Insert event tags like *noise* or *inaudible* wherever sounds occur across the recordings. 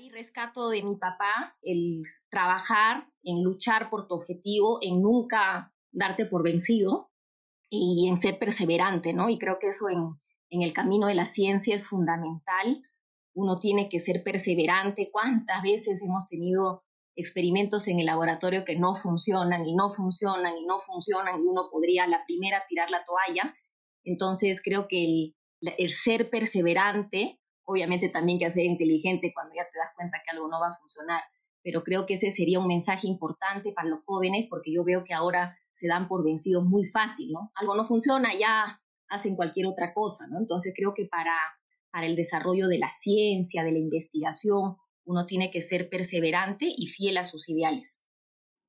Ahí rescato de mi papá el trabajar, en luchar por tu objetivo, en nunca darte por vencido y en ser perseverante, ¿no? Y creo que eso en, en el camino de la ciencia es fundamental. Uno tiene que ser perseverante. ¿Cuántas veces hemos tenido experimentos en el laboratorio que no funcionan y no funcionan y no funcionan y uno podría la primera tirar la toalla. Entonces creo que el, el ser perseverante, obviamente también que ser inteligente cuando ya te das cuenta que algo no va a funcionar, pero creo que ese sería un mensaje importante para los jóvenes porque yo veo que ahora se dan por vencidos muy fácil, ¿no? Algo no funciona, ya hacen cualquier otra cosa, ¿no? Entonces creo que para, para el desarrollo de la ciencia, de la investigación, uno tiene que ser perseverante y fiel a sus ideales.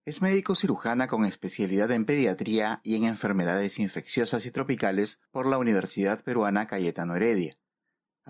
Es médico cirujana con especialidad en pediatría y en enfermedades infecciosas y tropicales por la Universidad Peruana Cayetano Heredia.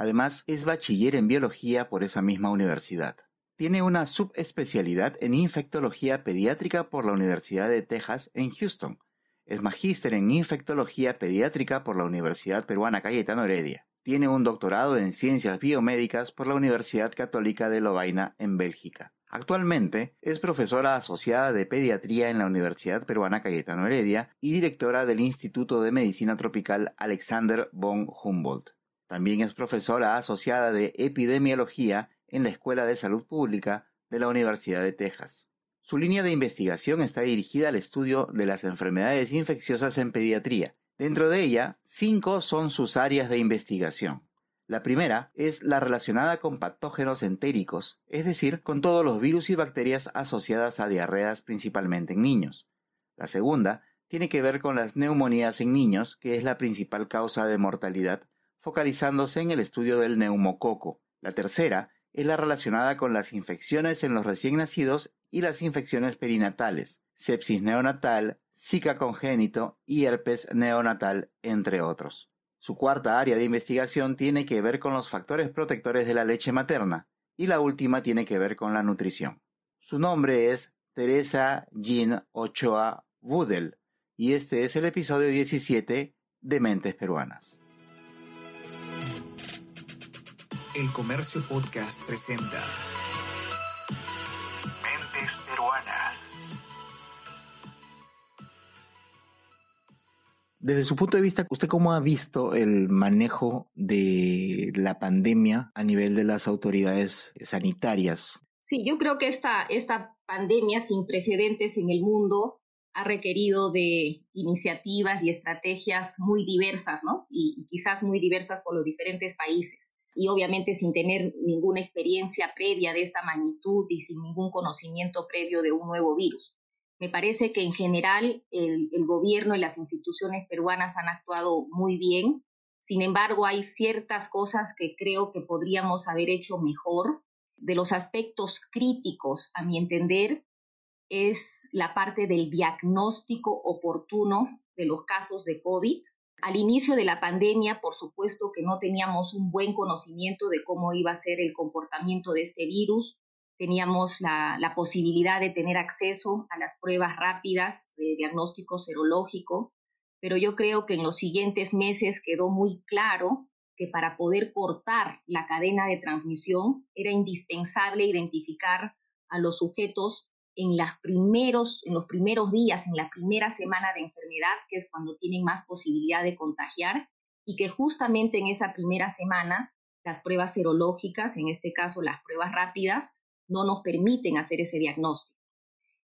Además, es bachiller en biología por esa misma universidad. Tiene una subespecialidad en infectología pediátrica por la Universidad de Texas en Houston. Es magíster en infectología pediátrica por la Universidad Peruana Cayetano Heredia. Tiene un doctorado en Ciencias Biomédicas por la Universidad Católica de Lovaina en Bélgica. Actualmente es profesora asociada de pediatría en la Universidad Peruana Cayetano Heredia y directora del Instituto de Medicina Tropical Alexander von Humboldt. También es profesora asociada de epidemiología en la Escuela de Salud Pública de la Universidad de Texas. Su línea de investigación está dirigida al estudio de las enfermedades infecciosas en pediatría Dentro de ella, cinco son sus áreas de investigación. La primera es la relacionada con patógenos entéricos, es decir, con todos los virus y bacterias asociadas a diarreas principalmente en niños. La segunda tiene que ver con las neumonías en niños, que es la principal causa de mortalidad, focalizándose en el estudio del neumococo. La tercera es la relacionada con las infecciones en los recién nacidos y las infecciones perinatales, sepsis neonatal, Zika congénito y herpes neonatal, entre otros. Su cuarta área de investigación tiene que ver con los factores protectores de la leche materna y la última tiene que ver con la nutrición. Su nombre es Teresa Jean Ochoa Budel y este es el episodio 17 de Mentes Peruanas. El Comercio Podcast presenta Desde su punto de vista, ¿usted cómo ha visto el manejo de la pandemia a nivel de las autoridades sanitarias? Sí, yo creo que esta, esta pandemia sin precedentes en el mundo ha requerido de iniciativas y estrategias muy diversas, ¿no? Y, y, quizás muy diversas por los diferentes países. Y obviamente sin tener ninguna experiencia previa de esta magnitud y sin ningún conocimiento previo de un nuevo virus. Me parece que en general el, gobierno y las instituciones peruanas han actuado muy bien. Sin embargo, hay ciertas cosas que creo que podríamos haber hecho mejor. De los aspectos críticos, a mi entender, es la parte del diagnóstico oportuno de los casos de COVID. Al inicio de la pandemia, por supuesto que no teníamos un buen conocimiento de cómo iba a ser el comportamiento de este virus. Teníamos la, posibilidad de tener acceso a las pruebas rápidas de diagnóstico serológico, pero yo creo que en los siguientes meses quedó muy claro que para poder cortar la cadena de transmisión era indispensable identificar a los sujetos en, las primeros, en los primeros días, en la primera semana de enfermedad, que es cuando tienen más posibilidad de contagiar, y que justamente en esa primera semana las pruebas serológicas, en este caso las pruebas rápidas, no nos permiten hacer ese diagnóstico.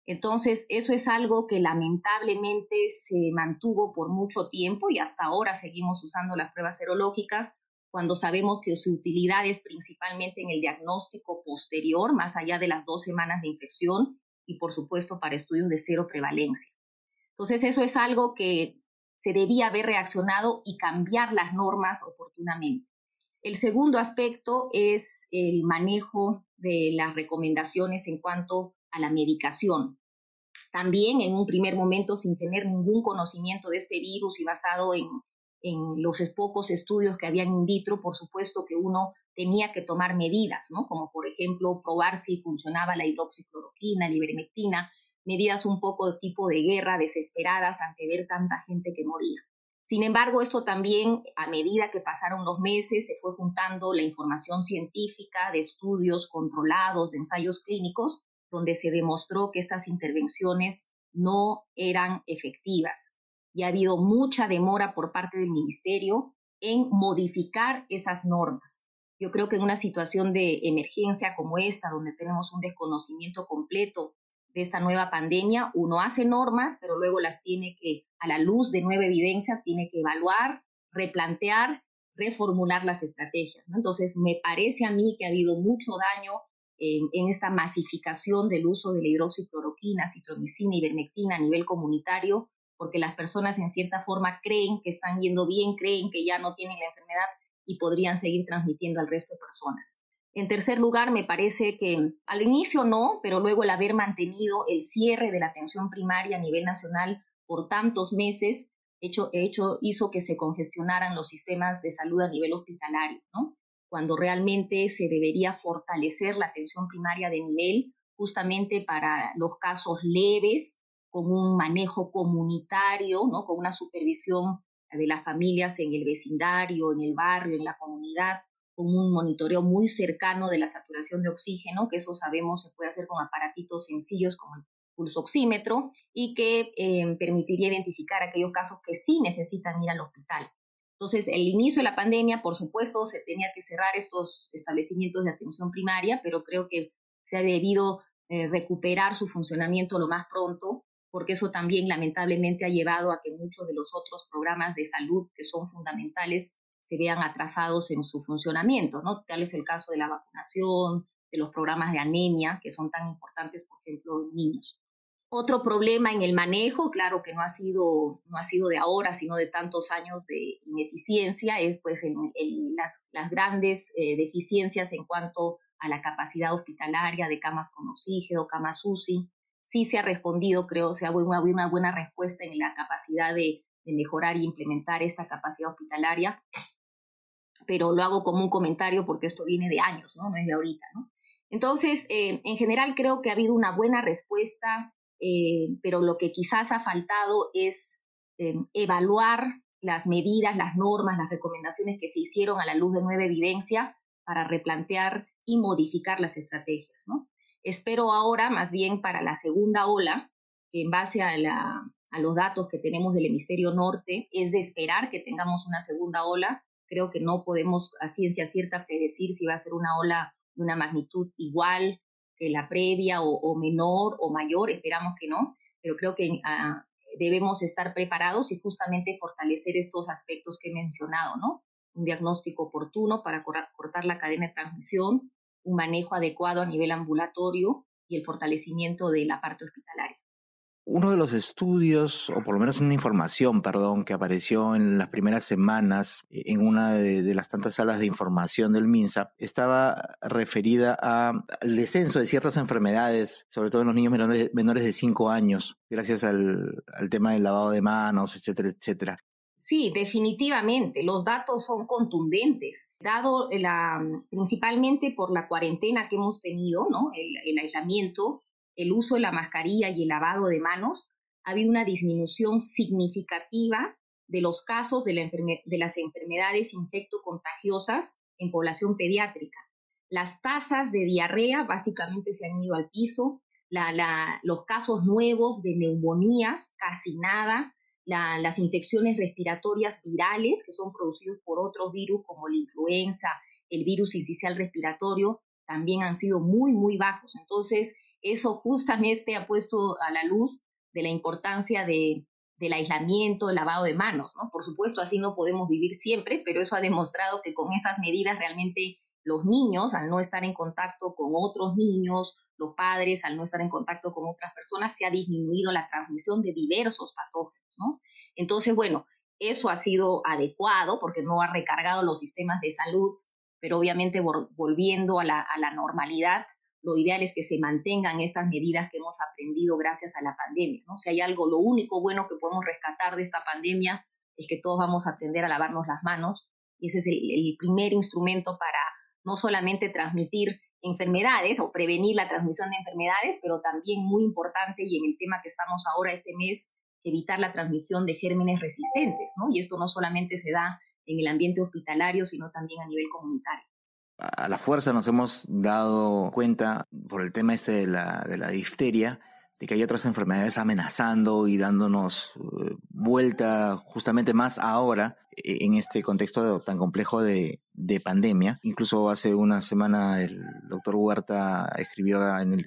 Entonces, eso es algo que lamentablemente se mantuvo por mucho tiempo y hasta ahora seguimos usando las pruebas serológicas cuando sabemos que su utilidad es principalmente en el diagnóstico posterior, más allá de las dos semanas de infección y, por supuesto, para estudios de cero prevalencia. Entonces, eso es algo que se debía haber reaccionado y cambiar las normas oportunamente. El segundo aspecto es el manejo de las recomendaciones en cuanto a la medicación. También en un primer momento, sin tener ningún conocimiento de este virus y basado en, los pocos estudios que habían in vitro, por supuesto que uno tenía que tomar medidas, ¿no? Como por ejemplo probar si funcionaba la hidroxicloroquina, la ivermectina, medidas un poco de tipo de guerra, desesperadas ante ver tanta gente que moría. Sin embargo, esto también, a medida que pasaron los meses, se fue juntando la información científica de estudios controlados, de ensayos clínicos, donde se demostró que estas intervenciones no eran efectivas. Y ha habido mucha demora por parte del Ministerio en modificar esas normas. Yo creo que en una situación de emergencia como esta, donde tenemos un desconocimiento completo de esta nueva pandemia, uno hace normas, pero luego las tiene que, a la luz de nueva evidencia, tiene que evaluar, replantear, reformular las estrategias. Entonces, me parece a mí que ha habido mucho daño en, esta masificación del uso de la hidroxicloroquina, citromicina y ivermectina a nivel comunitario, porque las personas en cierta forma creen que están yendo bien, creen que ya no tienen la enfermedad y podrían seguir transmitiendo al resto de personas. En tercer lugar, me parece que al inicio no, pero luego el haber mantenido el cierre de la atención primaria a nivel nacional por tantos meses hecho, hecho, hizo que se congestionaran los sistemas de salud a nivel hospitalario, ¿no? cuando realmente se debería fortalecer la atención primaria de nivel justamente para los casos leves, con un manejo comunitario, ¿no? con una supervisión de las familias en el vecindario, en el barrio, en la comunidad, con un monitoreo muy cercano de la saturación de oxígeno, que eso sabemos se puede hacer con aparatitos sencillos como el pulsoxímetro y que eh, permitiría identificar aquellos casos que sí necesitan ir al hospital. Entonces, el inicio de la pandemia, por supuesto, se tenía que cerrar estos establecimientos de atención primaria, pero creo que se ha debido eh, recuperar su funcionamiento lo más pronto porque eso también lamentablemente ha llevado a que muchos de los otros programas de salud que son fundamentales se vean atrasados en su funcionamiento, ¿no? Tal es el caso de la vacunación, de los programas de anemia, que son tan importantes, por ejemplo, en niños. Otro problema en el manejo, claro que no ha sido, no ha sido de ahora, sino de tantos años de ineficiencia, es pues en, las, grandes eh, deficiencias en cuanto a la capacidad hospitalaria de camas con oxígeno, camas UCI, sí se ha respondido, creo, se ha habido una, buena respuesta en la capacidad de, mejorar y implementar esta capacidad hospitalaria, pero lo hago como un comentario porque esto viene de años, ¿no? No es de ahorita, ¿no? Entonces, eh, en general creo que ha habido una buena respuesta, eh, pero lo que quizás ha faltado es eh, evaluar las medidas, las normas, las recomendaciones que se hicieron a la luz de nueva evidencia para replantear y modificar las estrategias, ¿no? Espero ahora, más bien para la segunda ola, que en base a, los datos que tenemos del hemisferio norte, es de esperar que tengamos una segunda ola. Creo que no podemos a ciencia cierta predecir si va a ser una ola de una magnitud igual que la previa o, menor o mayor, esperamos que no, pero creo que ah, debemos estar preparados y justamente fortalecer estos aspectos que he mencionado, ¿no? Un diagnóstico oportuno para cortar la cadena de transmisión, un manejo adecuado a nivel ambulatorio y el fortalecimiento de la parte hospitalaria. Uno de los estudios, o por lo menos una información, perdón, que apareció en las primeras semanas eh, en una de, las tantas salas de información del MINSA, estaba referida al descenso de ciertas enfermedades, sobre todo en los niños menores, de 5 años, gracias al, al tema del lavado de manos, etcétera, etcétera. Sí, definitivamente, los datos son contundentes, dado la, principalmente por la cuarentena que hemos tenido, ¿no? el, aislamiento, el uso de la mascarilla y el lavado de manos, ha habido una disminución significativa de los casos de, las enfermedades infectocontagiosas en población pediátrica. Las tasas de diarrea básicamente se han ido al piso, los casos nuevos de neumonías, casi nada, las infecciones respiratorias virales que son producidas por otros virus como la influenza, el virus incisional respiratorio, también han sido muy, muy bajos. Entonces, eso justamente ha puesto a la luz de la importancia de, del aislamiento, el lavado de manos. ¿no? Por supuesto, así no podemos vivir siempre, pero eso ha demostrado que con esas medidas realmente los niños, al no estar en contacto con otros niños, los padres, al no estar en contacto con otras personas, se ha disminuido la transmisión de diversos patógenos. Entonces, bueno, eso ha sido adecuado porque no ha recargado los sistemas de salud, pero obviamente volviendo a la, normalidad, lo ideal es que se mantengan estas medidas que hemos aprendido gracias a la pandemia. ¿no? Si hay algo, lo único bueno que podemos rescatar de esta pandemia es que todos vamos a aprender a lavarnos las manos y ese es el primer instrumento para no solamente transmitir enfermedades o prevenir la transmisión de enfermedades, pero también muy importante y en el tema que estamos ahora este mes, evitar la transmisión de gérmenes resistentes, ¿no? Y esto no solamente se da en el ambiente hospitalario, sino también a nivel comunitario. A la fuerza nos hemos dado cuenta por el tema este de la, de la difteria, de que hay otras enfermedades amenazando y dándonos eh, vuelta justamente más ahora e, en este contexto tan complejo de, de, pandemia. Incluso hace una semana el doctor Huerta escribió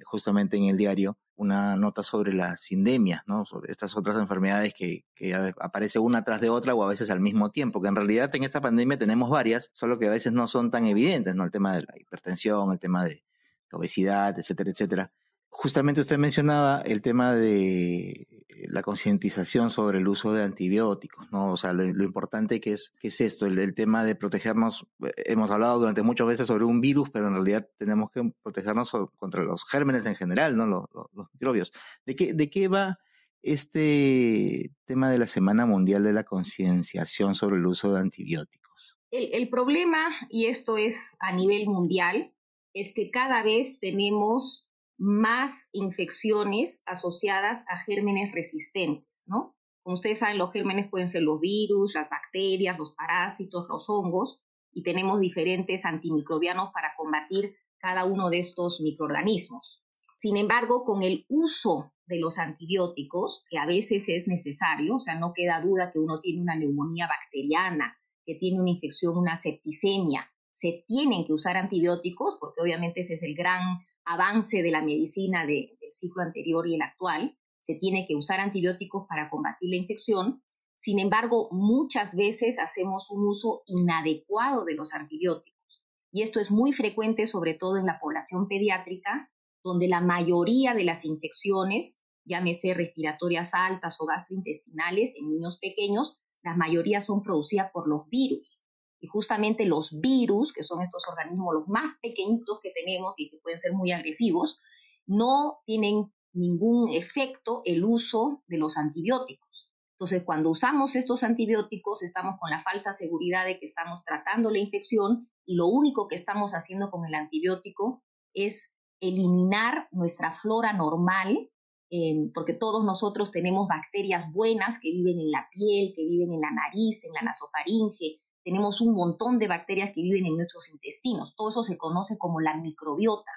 justamente en el diario una nota sobre las sindemias, ¿no? sobre estas otras enfermedades que, que aparece una tras de otra o a veces al mismo tiempo, que en realidad en esta pandemia tenemos varias, solo que a veces no son tan evidentes, ¿no? el tema de la hipertensión, el tema de obesidad, etcétera, etcétera Justamente usted mencionaba el tema de la concientización sobre el uso de antibióticos, ¿no? O sea, lo, importante que es, que es esto, el, tema de protegernos. Eh, hemos hablado durante muchas veces sobre un virus, pero en realidad tenemos que protegernos contra los gérmenes en general, ¿no? Los, microbios. ¿De qué, ¿De qué va este tema de la Semana Mundial de la Concienciación sobre el uso de antibióticos? El problema, y esto es a nivel mundial, es que cada vez tenemos más infecciones asociadas a gérmenes resistentes, ¿no? Como ustedes saben, los gérmenes pueden ser los virus, las bacterias, los parásitos, los hongos, y tenemos diferentes antimicrobianos para combatir cada uno de estos microorganismos. Sin embargo, con el uso de los antibióticos, que a veces es necesario, o sea, no queda duda que uno tiene una neumonía bacteriana, que tiene una infección, una septicemia, se tienen que usar antibióticos, porque obviamente ese es el gran avance de la medicina del ciclo anterior y el actual, se tiene que usar antibióticos para combatir la infección. Sin embargo, muchas veces hacemos un uso inadecuado de los antibióticos. Y esto es muy frecuente, sobre todo en la población pediátrica, donde la mayoría de las infecciones, llámese respiratorias altas o gastrointestinales en niños pequeños, la mayoría son producidas por los virus. Y justamente los virus, que son estos organismos los más pequeñitos que tenemos y que pueden ser muy agresivos, no tienen ningún efecto el uso de los antibióticos. Entonces, cuando usamos estos antibióticos, estamos con la falsa seguridad de que estamos tratando la infección y lo único que estamos haciendo con el antibiótico es eliminar nuestra flora normal, eh, porque todos nosotros tenemos bacterias buenas que viven en la piel, que viven en la nariz, en la nasofaringe, tenemos un montón de bacterias que viven en nuestros intestinos. Todo eso se conoce como la microbiota.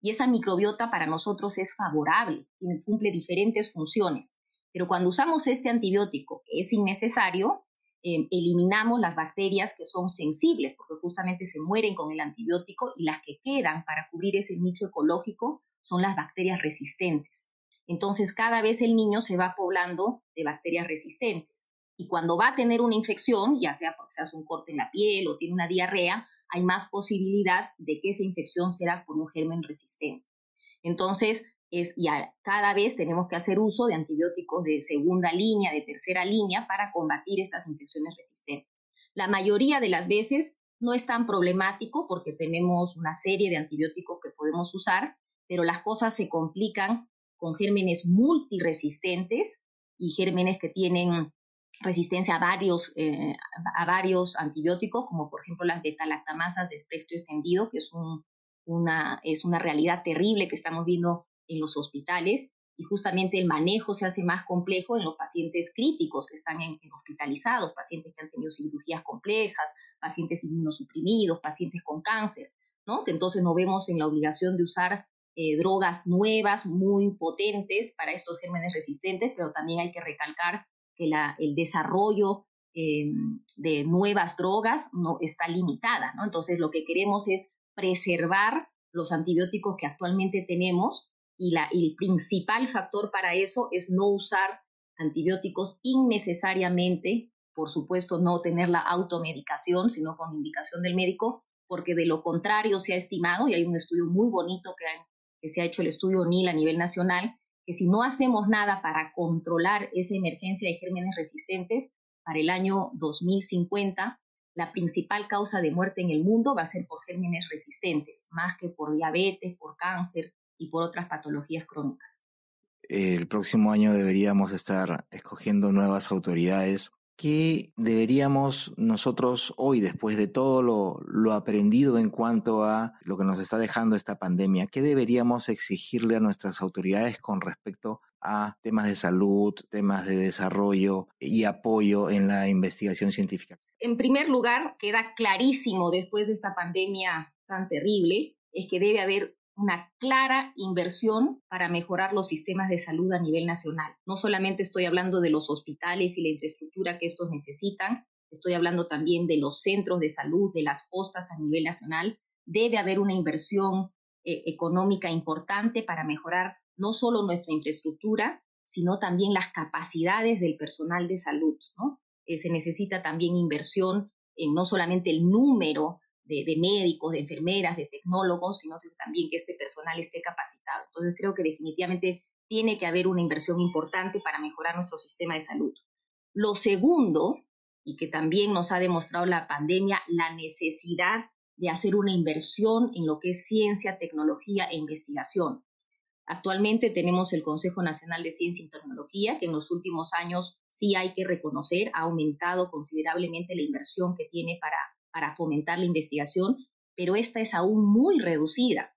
Y esa microbiota para nosotros es favorable, cumple diferentes funciones. Pero cuando usamos este antibiótico, que es innecesario, em, eliminamos las bacterias que son sensibles, porque justamente se mueren con el antibiótico y las que quedan para cubrir ese nicho ecológico son las bacterias resistentes. Entonces, cada vez el niño se va poblando de bacterias resistentes. Y cuando va a tener una infección, ya sea porque se hace un corte en la piel o tiene una diarrea, hay más posibilidad de que esa infección será por un germen resistente. Entonces, es, ya cada vez tenemos que hacer uso de antibióticos de segunda línea, de tercera línea, para combatir estas infecciones resistentes. La mayoría de las veces no es tan problemático porque tenemos una serie de antibióticos que podemos usar, pero las cosas se complican con gérmenes multiresistentes y gérmenes que tienen resistencia a varios, eh, a varios antibióticos, como por ejemplo las beta-lactamasas de espectro extendido, que es, una, es una realidad terrible que estamos viendo en los hospitales, y justamente el manejo se hace más complejo en los pacientes críticos que están en, hospitalizados, pacientes que han tenido cirugías complejas, pacientes inmunosuprimidos, pacientes con cáncer, ¿no? Que entonces nos vemos en la obligación de usar eh, drogas nuevas, muy potentes para estos gérmenes resistentes, pero también hay que recalcar que el desarrollo eh, de nuevas drogas no está limitada, ¿no? Entonces lo que queremos es preservar los antibióticos que actualmente tenemos y la, el principal factor para eso es no usar antibióticos innecesariamente, por supuesto no tener la automedicación, sino con indicación del médico, porque de lo contrario se ha estimado, y hay un estudio muy bonito que, que se ha hecho el estudio NIL a nivel nacional, que si no hacemos nada para controlar esa emergencia de gérmenes resistentes, para el año 2050, la principal causa de muerte en el mundo va a ser por gérmenes resistentes, más que por diabetes, por cáncer y por otras patologías crónicas. El próximo año deberíamos estar escogiendo nuevas autoridades ¿Qué deberíamos nosotros hoy, después de todo lo, aprendido en cuanto a lo que nos está dejando esta pandemia, qué deberíamos exigirle a nuestras autoridades con respecto a temas de salud, temas de desarrollo y apoyo en la investigación científica? En primer lugar, queda clarísimo después de esta pandemia tan terrible, es que debe haber una clara inversión para mejorar los sistemas de salud a nivel nacional. No solamente estoy hablando de los hospitales y la infraestructura que estos necesitan, estoy hablando también de los centros de salud, de las postas a nivel nacional. Debe haber una inversión eh, económica importante para mejorar no solo nuestra infraestructura, sino también las capacidades del personal de salud. Eh, se necesita también inversión en no solamente el número de, médicos, de enfermeras, de tecnólogos, sino también que este personal esté capacitado. Entonces creo que definitivamente tiene que haber una inversión importante para mejorar nuestro sistema de salud. Lo segundo, y que también nos ha demostrado la pandemia, la necesidad de hacer una inversión en lo que es ciencia, tecnología e investigación. Actualmente tenemos el Consejo Nacional de Ciencia y Tecnología, que en los últimos años sí hay que reconocer, ha aumentado considerablemente la inversión que tiene para, para fomentar la investigación, pero esta es aún muy reducida.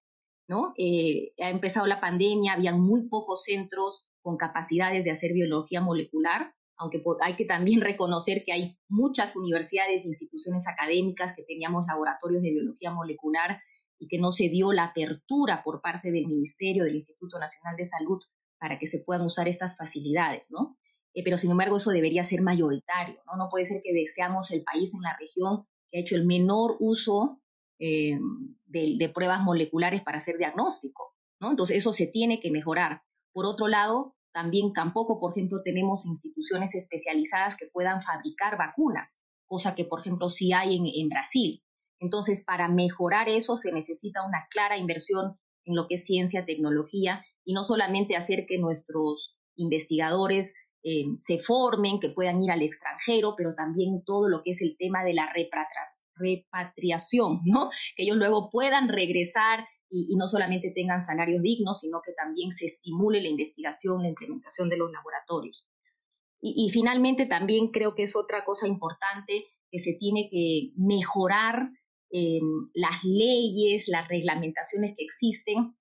¿no? Eh, ha empezado la pandemia, habían muy pocos centros con capacidades de hacer biología molecular, aunque hay que también *laughs* reconocer que hay muchas universidades e instituciones académicas que teníamos laboratorios de biología molecular y que no se dio la apertura por parte del Ministerio, del Instituto Nacional de Salud, para que se puedan usar estas facilidades, ¿no? Eh, pero sin embargo eso debería ser mayoritario, ¿no? No puede ser que deseamos el país en la región que ha hecho el menor uso eh, de, pruebas moleculares para hacer diagnóstico, ¿no? Entonces eso se tiene que mejorar. Por otro lado, también tampoco, por ejemplo, tenemos instituciones especializadas que puedan fabricar vacunas, cosa que, por ejemplo, sí hay en Brasil. Entonces, para mejorar eso se necesita una clara inversión en lo que es ciencia, tecnología, y no solamente hacer que nuestros investigadores eh, se formen, que puedan ir al extranjero, pero también todo lo que es el tema de la repatriación, ¿no? *laughs* Que ellos luego puedan regresar y, no solamente tengan salarios dignos, sino que también se estimule la investigación, la implementación de los laboratorios. Y, y finalmente también creo que es otra cosa importante que se tiene que mejorar eh, las leyes, las reglamentaciones que existen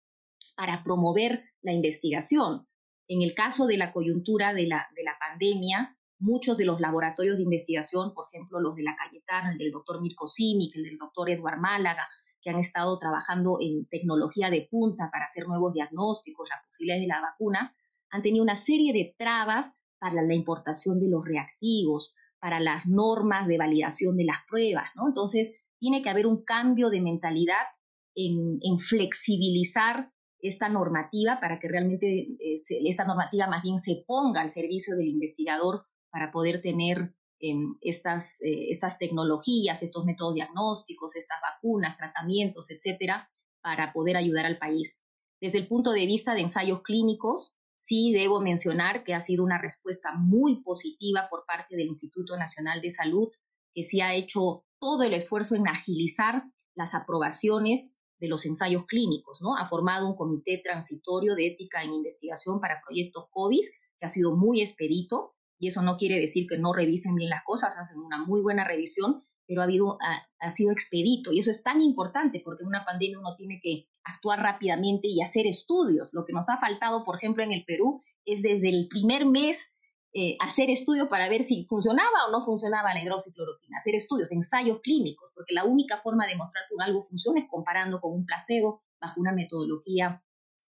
para promover la investigación. En el caso de la coyuntura de la, de la pandemia, muchos de los laboratorios de investigación, por ejemplo, los de la Cayetana, el del doctor Mirko Simic, el del doctor Eduard Málaga, que han estado trabajando en tecnología de punta para hacer nuevos diagnósticos, las posibilidades de la vacuna, han tenido una serie de trabas para la importación de los reactivos, para las normas de validación de las pruebas, ¿no? Entonces, tiene que haber un cambio de mentalidad en, flexibilizar esta normativa para que realmente eh, esta normativa más bien se ponga al servicio del investigador para poder tener em, estas, eh, estas tecnologías, estos métodos diagnósticos, estas vacunas, tratamientos, etcétera, para poder ayudar al país. Desde el punto de vista de ensayos clínicos, sí debo mencionar que ha sido una respuesta muy positiva por parte del Instituto Nacional de Salud, que sí ha hecho todo el esfuerzo en agilizar las aprobaciones de los ensayos clínicos, ¿no? Ha formado un comité transitorio de ética en investigación para proyectos COVID que ha sido muy expedito y eso no quiere decir que no revisen bien las cosas, hacen una muy buena revisión, pero ha, sido expedito y eso es tan importante porque en una pandemia uno tiene que actuar rápidamente y hacer estudios. Lo que nos ha faltado, por ejemplo, en el Perú es desde el primer mes eh, hacer estudios para ver si funcionaba o no funcionaba la hidroxicloroquina, hacer estudios, ensayos clínicos, porque la única forma de demostrar que algo funciona es comparando con un placebo bajo una metodología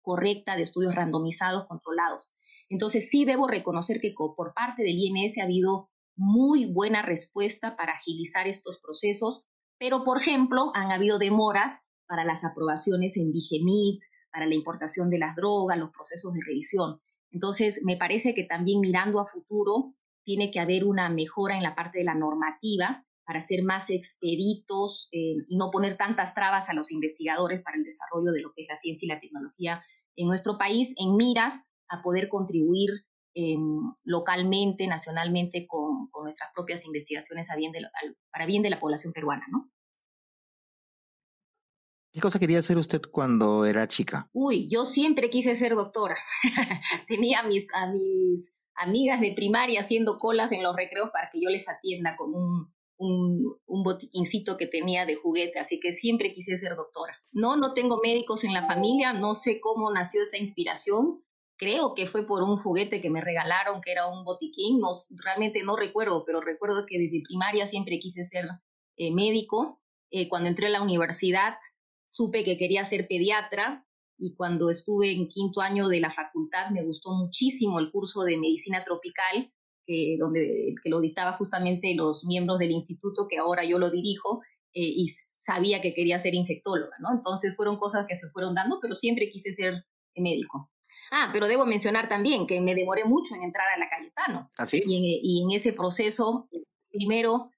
correcta de estudios randomizados, controlados. Entonces sí debo reconocer que por parte del INS ha habido muy buena respuesta para agilizar estos procesos, pero por ejemplo han habido demoras para las aprobaciones en Digemit, para la importación de las drogas, los procesos de revisión. Entonces, me parece que también mirando a futuro, tiene que haber una mejora en la parte de la normativa para ser más expeditos eh, y no poner tantas trabas a los investigadores para el desarrollo de lo que es la ciencia y la tecnología en nuestro país, en miras a poder contribuir eh, localmente, nacionalmente, con, nuestras propias investigaciones para bien de la población peruana, ¿no? ¿Qué cosa quería hacer usted cuando era chica? Uy, yo siempre quise ser doctora. *laughs* Tenía a mis, a mis amigas de primaria haciendo colas en los recreos para que yo les atienda con un, un, un, botiquincito que tenía de juguete, así que siempre quise ser doctora. No, no tengo médicos en la familia, no sé cómo nació esa inspiración, creo que fue por un juguete que me regalaron, que era un botiquín, no, realmente no recuerdo, pero recuerdo que desde primaria siempre quise ser eh, médico. Eh, cuando entré a la universidad supe que quería ser pediatra y cuando estuve en quinto año de la facultad me gustó muchísimo el curso de medicina tropical, que, donde, que lo dictaba justamente los miembros del instituto que ahora yo lo dirijo, eh, y sabía que quería ser infectóloga, ¿no? Entonces fueron cosas que se fueron dando, pero siempre quise ser médico. Ah, pero debo mencionar también que me demoré mucho en entrar a la Cayetano. ¿Ah, sí? y, en, ese proceso, primero,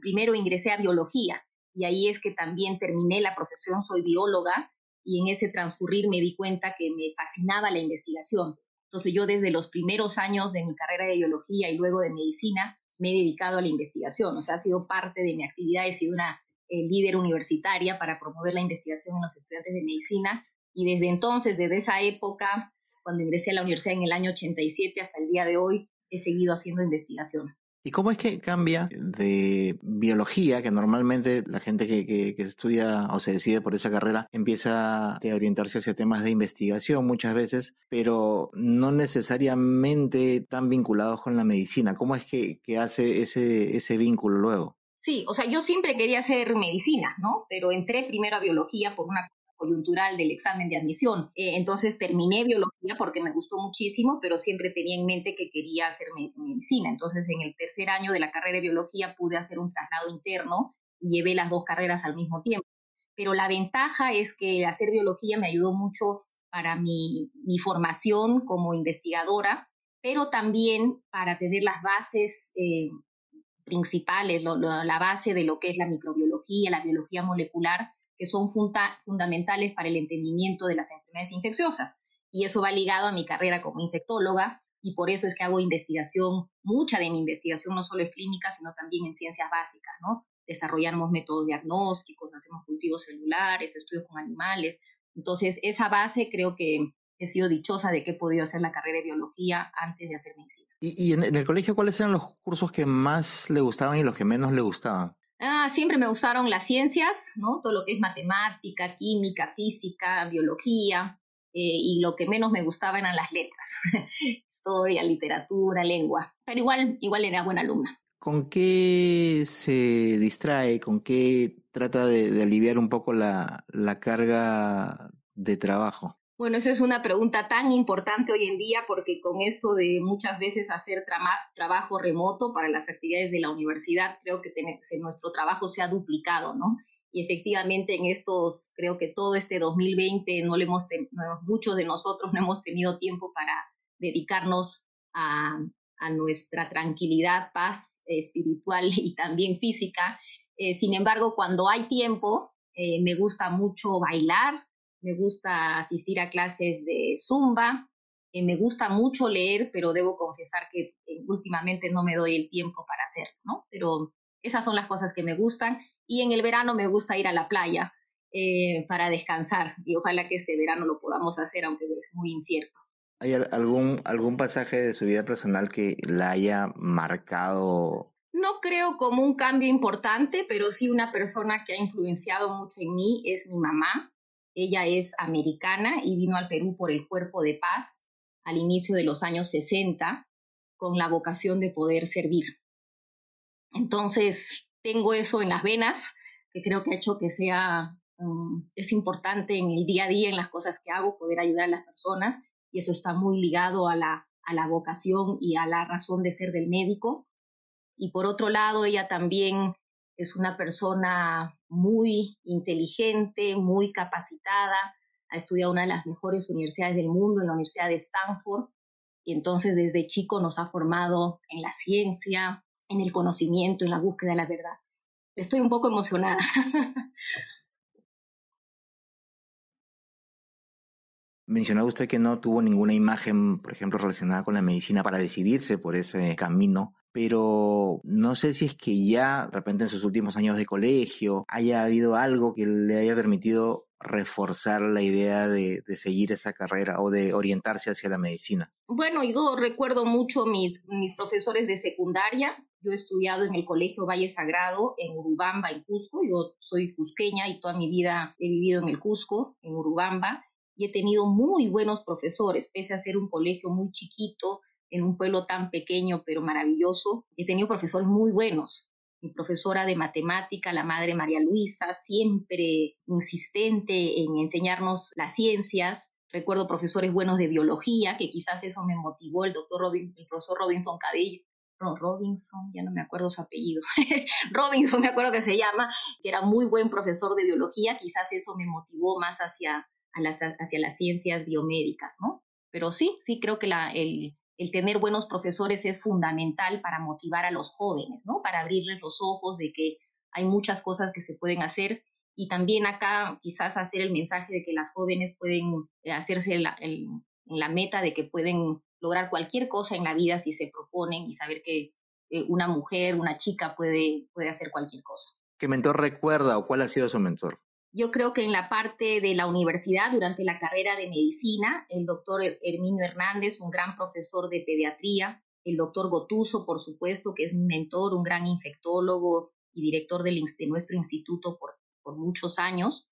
primero ingresé a biología y ahí es que también terminé la profesión, soy bióloga y en ese transcurrir me di cuenta que me fascinaba la investigación. Entonces yo desde los primeros años de mi carrera de biología y luego de medicina me he dedicado a la investigación, o sea, ha sido parte de mi actividad, he sido una eh, líder universitaria para promover la investigación en los estudiantes de medicina y desde entonces, desde esa época, cuando ingresé a la universidad en el año 87 hasta el día de hoy, he seguido haciendo investigación. ¿Y cómo es que cambia de biología, que normalmente la gente que, que, estudia o se decide por esa carrera empieza a orientarse hacia temas de investigación muchas veces, pero no necesariamente tan vinculados con la medicina? ¿Cómo es que, que hace ese, ese vínculo luego? Sí, o sea, yo siempre quería hacer medicina, ¿no? Pero entré primero a biología por una coyuntural del examen de admisión. Eh, entonces terminé biología porque me gustó muchísimo, pero siempre tenía en mente que quería hacer medicina. Entonces en el tercer año de la carrera de biología pude hacer un traslado interno y llevé las dos carreras al mismo tiempo. Pero la ventaja es que hacer biología me ayudó mucho para mi, formación como investigadora, pero también para tener las bases eh, principales, la base de lo que es la microbiología, la biología molecular, que son fundamentales para el entendimiento de las enfermedades infecciosas. Y eso va ligado a mi carrera como infectóloga y por eso es que hago investigación, mucha de mi investigación no solo es clínica, sino también en ciencias básicas, ¿no? Desarrollamos métodos diagnósticos, hacemos cultivos celulares, estudios con animales. Entonces, esa base creo que he sido dichosa de que he podido hacer la carrera de biología antes de hacer medicina. ¿Y, en, el colegio cuáles eran los cursos que más le gustaban y los que menos le gustaban? Ah, siempre me gustaron las ciencias, ¿no? Todo lo que es matemática, química, física, biología, eh, y lo que menos me gustaba eran las letras, *laughs* historia, literatura, lengua, pero igual, igual era buena alumna. ¿Con qué se distrae? ¿Con qué trata de, aliviar un poco la carga de trabajo? Bueno, esa es una pregunta tan importante hoy en día porque con esto de muchas veces hacer trabajo remoto para las actividades de la universidad, creo que nuestro trabajo se ha duplicado, ¿no? Y efectivamente en estos, creo que todo este 2020 no le hemos, muchos de nosotros no hemos tenido tiempo para dedicarnos a, nuestra tranquilidad, paz espiritual *laughs* y también física. Eh, sin embargo, cuando hay tiempo, eh, me gusta mucho bailar, me gusta asistir a clases de zumba, eh, me gusta mucho leer, pero debo confesar que eh, últimamente no me doy el tiempo para hacerlo, ¿no? Pero esas son las cosas que me gustan y en el verano me gusta ir a la playa eh, para descansar y ojalá que este verano lo podamos hacer, aunque es muy incierto. ¿Hay algún, algún pasaje de su vida personal que la haya marcado? No creo como un cambio importante, pero sí una persona que ha influenciado mucho en mí es mi mamá. Ella es americana y vino al Perú por el Cuerpo de Paz al inicio de los años 60 con la vocación de poder servir. Entonces, tengo eso en las venas, que creo que ha hecho que sea, um, es importante en el día a día, en las cosas que hago, poder ayudar a las personas, y eso está muy ligado a la, a la vocación y a la razón de ser del médico. Y por otro lado, ella también es una persona muy inteligente, muy capacitada, ha estudiado una de las mejores universidades del mundo, en la Universidad de Stanford, y entonces desde chico nos ha formado en la ciencia, en el conocimiento, en la búsqueda de la verdad. Estoy un poco emocionada. *laughs* Mencionaba usted que no tuvo ninguna imagen, por ejemplo, relacionada con la medicina para decidirse por ese camino pero no sé si es que ya, de repente en sus últimos años de colegio, haya habido algo que le haya permitido reforzar la idea de, seguir esa carrera o de orientarse hacia la medicina? Bueno, yo recuerdo mucho mis, mis profesores de secundaria. Yo he estudiado en el Colegio Valle Sagrado en Urubamba, en Cusco. Yo soy cusqueña y toda mi vida he vivido en el Cusco, en Urubamba y he tenido muy buenos profesores, pese a ser un colegio muy chiquito, en un pueblo tan pequeño pero maravilloso. He tenido profesores muy buenos. Mi profesora de matemática, la madre María Luisa, siempre insistente en enseñarnos las ciencias. Recuerdo profesores buenos de biología, que quizás eso me motivó, el doctor el profesor Robinson Cabello, no, Robinson, ya no me acuerdo su apellido, *laughs* Robinson me acuerdo que se llama, que era muy buen profesor de biología, quizás eso me motivó más hacia, las, hacia las ciencias biomédicas, ¿no? Pero sí, sí creo que la, el, el tener buenos profesores es fundamental para motivar a los jóvenes, ¿no? Para abrirles los ojos de que hay muchas cosas que se pueden hacer y también acá quizás hacer el mensaje de que las jóvenes pueden eh, hacerse la, la meta de que pueden lograr cualquier cosa en la vida si se proponen y saber que eh, una mujer, una chica puede, puede hacer cualquier cosa. ¿Qué mentor recuerda o cuál ha sido su mentor? Yo creo que en la parte de la universidad, durante la carrera de medicina, el doctor Herminio Hernández, un gran profesor de pediatría, el doctor Gotuso, por supuesto, que es mi mentor, un gran infectólogo y director de nuestro instituto por, por muchos años.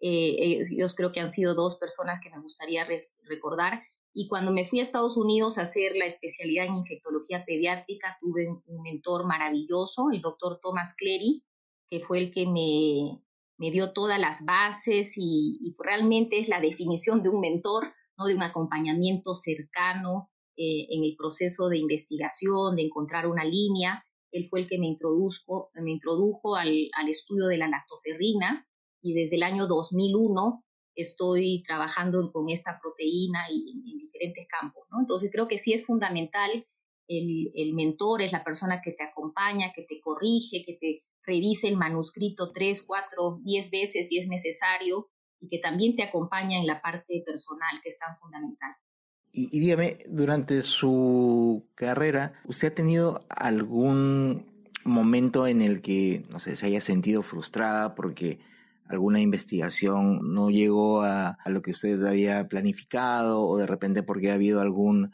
Eh, yo creo que han sido dos personas que me gustaría recordar. Y cuando me fui a Estados Unidos a hacer la especialidad en infectología pediátrica, tuve un mentor maravilloso, el doctor Thomas Clery, que fue el que me, me dio todas las bases y, realmente es la definición de un mentor, ¿no? de un acompañamiento cercano eh, en el proceso de investigación, de encontrar una línea. Él fue el que me, introdujo, me introdujo al, estudio de la lactoferrina y desde el año 2001 estoy trabajando con esta proteína y en, diferentes campos. Entonces creo que sí es fundamental el mentor, es la persona que te acompaña, que te corrige, que te revise el manuscrito tres, cuatro, diez veces si es necesario y que también te acompaña en la parte personal, que es tan fundamental. Y, dígame, durante su carrera, ¿usted ha tenido algún momento en el que, no sé, se haya sentido frustrada porque alguna investigación no llegó a, a, lo que usted había planificado o de repente porque ha habido algún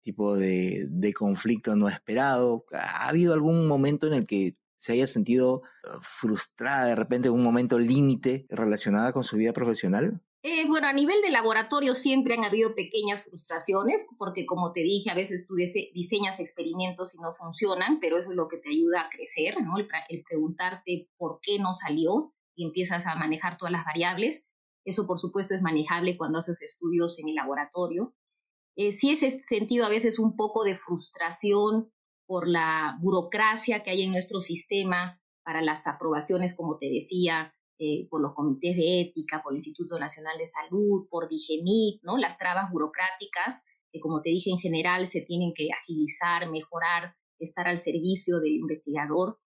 tipo de, de, conflicto no esperado. ¿Ha habido algún momento en el que se haya sentido eh, frustrada de repente en un momento límite relacionada con su vida profesional? Eh, bueno, a nivel de laboratorio siempre han habido pequeñas frustraciones, porque como te dije, a veces tú diseñas experimentos y no funcionan, pero eso es lo que te ayuda a crecer, ¿no? El, preguntarte por qué no salió y empiezas a manejar todas las variables. Eso, por supuesto, es manejable cuando haces estudios en el laboratorio. Eh, sí es sentido a veces un poco de frustración por la burocracia que hay en nuestro sistema para las aprobaciones, como te decía, eh, por los comités de ética, por el Instituto Nacional de Salud, por DIGEMIT, ¿no? Las trabas burocráticas que, como te dije, en general se tienen que agilizar, mejorar, estar al servicio del investigador.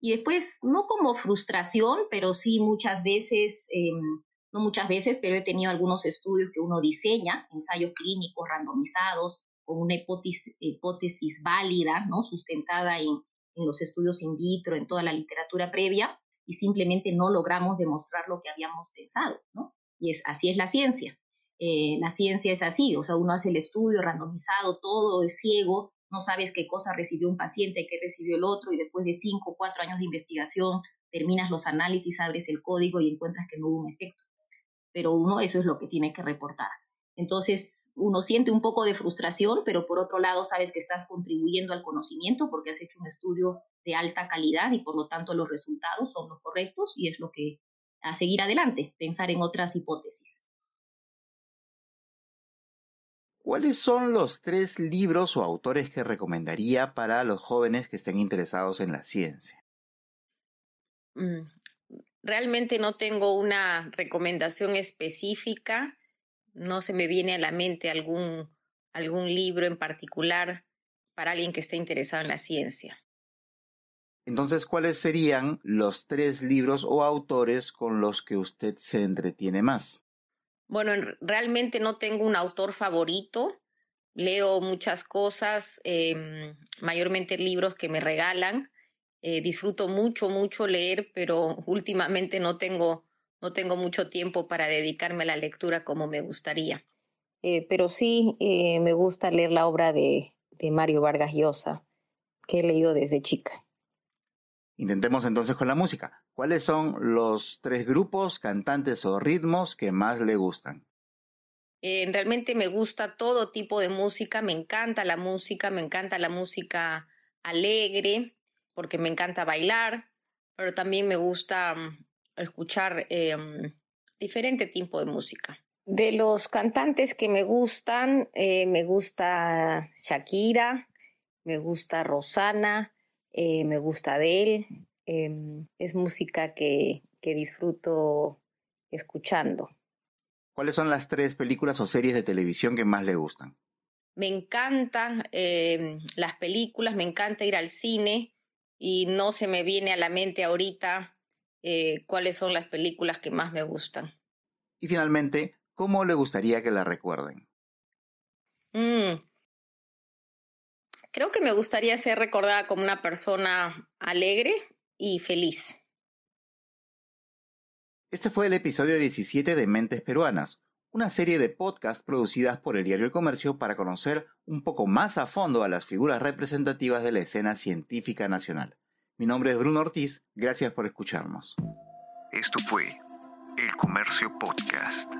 Y después, no como frustración, pero sí muchas veces, em, no muchas veces, pero he tenido algunos estudios que uno diseña, ensayos clínicos randomizados, con una hipótesis, válida, ¿no? sustentada en, los estudios in vitro, en toda la literatura previa, y simplemente no logramos demostrar lo que habíamos pensado. ¿no? Y es, así es la ciencia. Eh, la ciencia es así, o sea, uno hace el estudio randomizado, todo es ciego, no sabes qué cosa recibió un paciente, qué recibió el otro, y después de cinco o cuatro años de investigación terminas los análisis, abres el código y encuentras que no hubo un efecto. Pero uno eso es lo que tiene que reportar. Entonces, uno siente un poco de frustración, pero por otro lado sabes que estás contribuyendo al conocimiento porque has hecho un estudio de alta calidad y por lo tanto los resultados son los correctos y es lo que a seguir adelante, pensar en otras hipótesis. ¿Cuáles son los tres libros o autores que recomendaría para los jóvenes que estén interesados en la ciencia? Mm, realmente no tengo una recomendación específica no se me viene a la mente algún, algún libro en particular para alguien que esté interesado en la ciencia. Entonces, ¿cuáles serían los tres libros o autores con los que usted se entretiene más? Bueno, realmente no tengo un autor favorito. Leo muchas cosas, em, mayormente libros que me regalan. Eh, disfruto mucho, mucho leer, pero últimamente no tengo no tengo mucho tiempo para dedicarme a la lectura como me gustaría. Eh, pero sí eh, me gusta leer la obra de, de Mario Vargas Llosa, que he leído desde chica. Intentemos entonces con la música. ¿Cuáles son los tres grupos, cantantes o ritmos que más le gustan? Eh, realmente me gusta todo tipo de música, me encanta la música, me encanta la música alegre, porque me encanta bailar, pero también me gusta mm, escuchar eh, diferente tipo de música. De los cantantes que me gustan, eh, me gusta Shakira, me gusta Rosana, eh, me gusta Adele. Em, es música que, que disfruto escuchando. ¿Cuáles son las tres películas o series de televisión que más le gustan? Me encantan em, las películas, me encanta ir al cine y no se me viene a la mente ahorita eh, cuáles son las películas que más me gustan. Y finalmente, ¿cómo le gustaría que la recuerden? Mm. Creo que me gustaría ser recordada como una persona alegre y feliz. Este fue el episodio 17 de Mentes Peruanas, una serie de podcasts producidas por el diario El Comercio para conocer un poco más a fondo a las figuras representativas de la escena científica nacional. Mi nombre es Bruno Ortiz, gracias por escucharnos. Esto fue El Comercio Podcast.